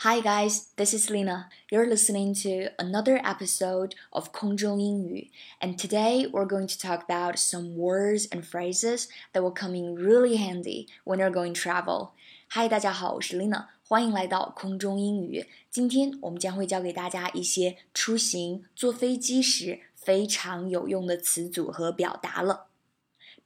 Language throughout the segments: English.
Hi guys, this is Lena. You're listening to another episode of 空中英语, and today we're going to talk about some words and phrases that will come in really handy when you're going travel. Hi，大家好，我是 Lena，欢迎来到空中英语。今天我们将会教给大家一些出行、坐飞机时非常有用的词组和表达了。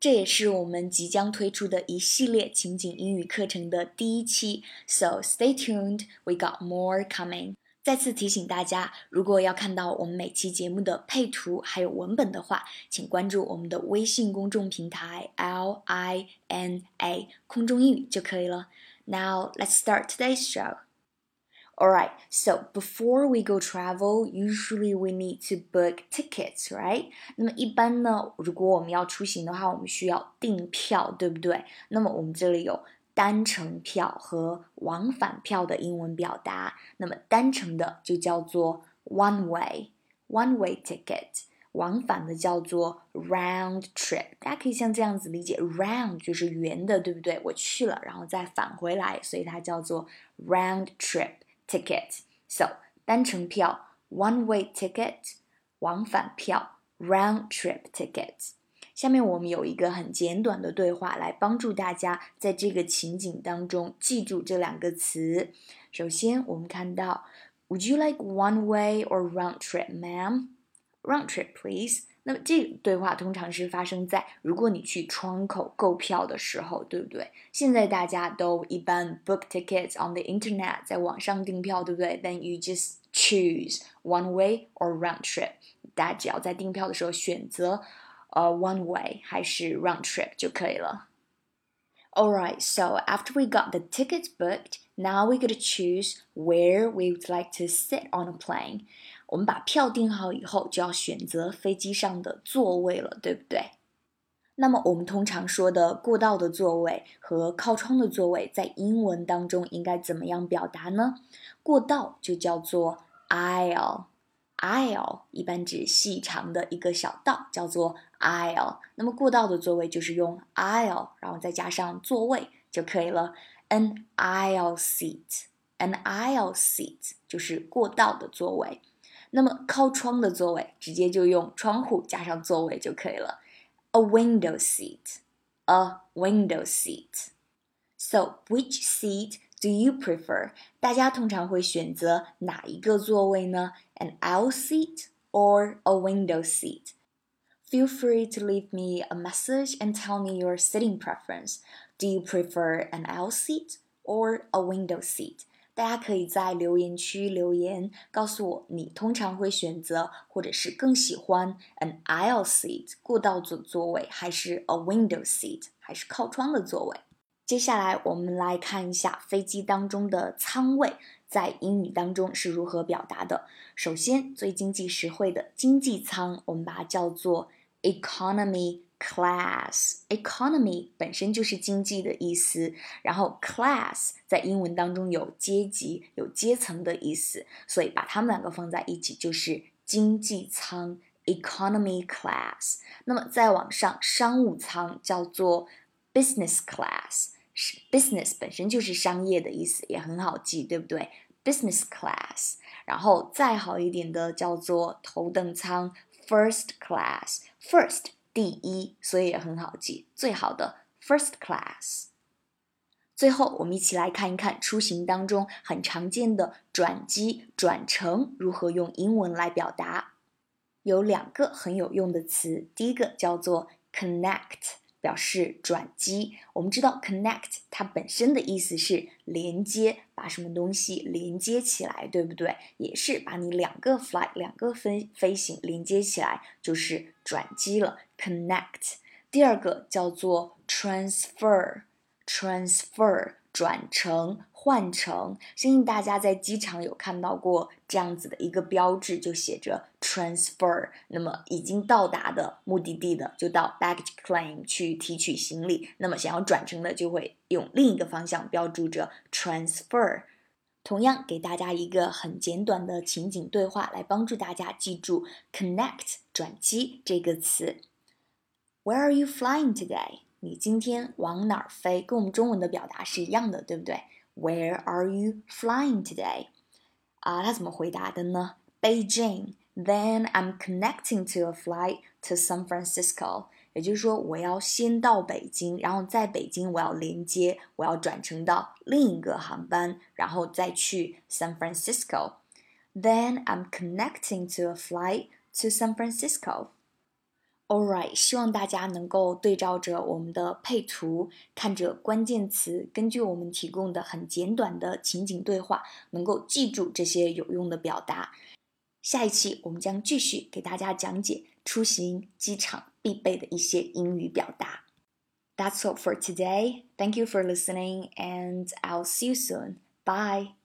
这也是我们即将推出的一系列情景英语课程的第一期，so stay tuned, we got more coming。再次提醒大家，如果要看到我们每期节目的配图还有文本的话，请关注我们的微信公众平台 L I N A 空中英语就可以了。Now let's start today's show. Alright, so before we go travel, usually we need to book tickets, right? 那么一般呢，如果我们要出行的话，我们需要订票，对不对？那么我们这里有单程票和往返票的英文表达。那么单程的就叫做 one way，one way ticket。往返的叫做 round trip，大家可以像这样子理解，round 就是圆的，对不对？我去了，然后再返回来，所以它叫做 round trip。 ticket. So 单程票 one way ticket，往返票 round trip ticket。下面我们有一个很简短的对话，来帮助大家在这个情景当中记住这两个词。首先，我们看到，Would you like one way or round trip, ma'am? Round trip, please. 那么这个对话通常是发生在如果你去窗口购票的时候，对不对？现在大家都一般 book tickets on the internet，在网上订票，对不对？Then you just choose one way or round trip。大家只要在订票的时候选择呃 one way 还是 round trip 就可以了。Alright, so after we got the tickets booked, now we gotta choose where we would like to sit on a plane. 我们把票订好以后，就要选择飞机上的座位了，对不对？那么我们通常说的过道的座位和靠窗的座位，在英文当中应该怎么样表达呢？过道就叫做 aisle，aisle 一般指细长的一个小道，叫做 aisle。那么过道的座位就是用 aisle，然后再加上座位就可以了，an aisle seat，an aisle seat 就是过道的座位。那么靠窗的座位，直接就用窗户加上座位就可以了，a window seat，a window seat。So which seat do you prefer？大家通常会选择哪一个座位呢？An aisle seat or a window seat? Feel free to leave me a message and tell me your sitting preference. Do you prefer an aisle seat or a window seat? 大家可以在留言区留言，告诉我你通常会选择或者是更喜欢 an aisle seat 过道座座位，还是 a window seat 还是靠窗的座位。接下来我们来看一下飞机当中的舱位在英语当中是如何表达的。首先，最经济实惠的经济舱，我们把它叫做 economy。Class economy 本身就是经济的意思，然后 class 在英文当中有阶级、有阶层的意思，所以把它们两个放在一起就是经济舱 economy class。那么再往上，商务舱叫做 business class，business 本身就是商业的意思，也很好记，对不对？business class，然后再好一点的叫做头等舱 first class，first。第一，所以也很好记，最好的 first class。最后，我们一起来看一看出行当中很常见的转机、转乘如何用英文来表达。有两个很有用的词，第一个叫做 connect。表示转机，我们知道 connect 它本身的意思是连接，把什么东西连接起来，对不对？也是把你两个 flight 两个飞飞行连接起来，就是转机了。connect。第二个叫做 transfer，transfer 转乘、换乘。相信大家在机场有看到过这样子的一个标志，就写着 transfer。那么已经到达的目的地的，就到 baggage claim 去提取行李；那么想要转乘的，就会用另一个方向标注着 transfer。同样给大家一个很简短的情景对话，来帮助大家记住 connect 转机这个词。Where are you flying today？你今天往哪儿飞？跟我们中文的表达是一样的，对不对？Where are you flying today？啊，他怎么回答的呢？Beijing。Then I'm connecting to a flight to San Francisco。也就是说，我要先到北京，然后在北京我要连接，我要转乘到另一个航班，然后再去 San Francisco。Then I'm connecting to a flight to San Francisco。 Alright，希望大家能够对照着我们的配图，看着关键词，根据我们提供的很简短的情景对话，能够记住这些有用的表达。下一期我们将继续给大家讲解出行机场必备的一些英语表达。That's all for today. Thank you for listening, and I'll see you soon. Bye.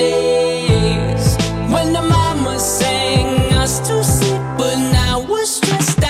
Days when the mama sang us to sleep, but now we're stressed out.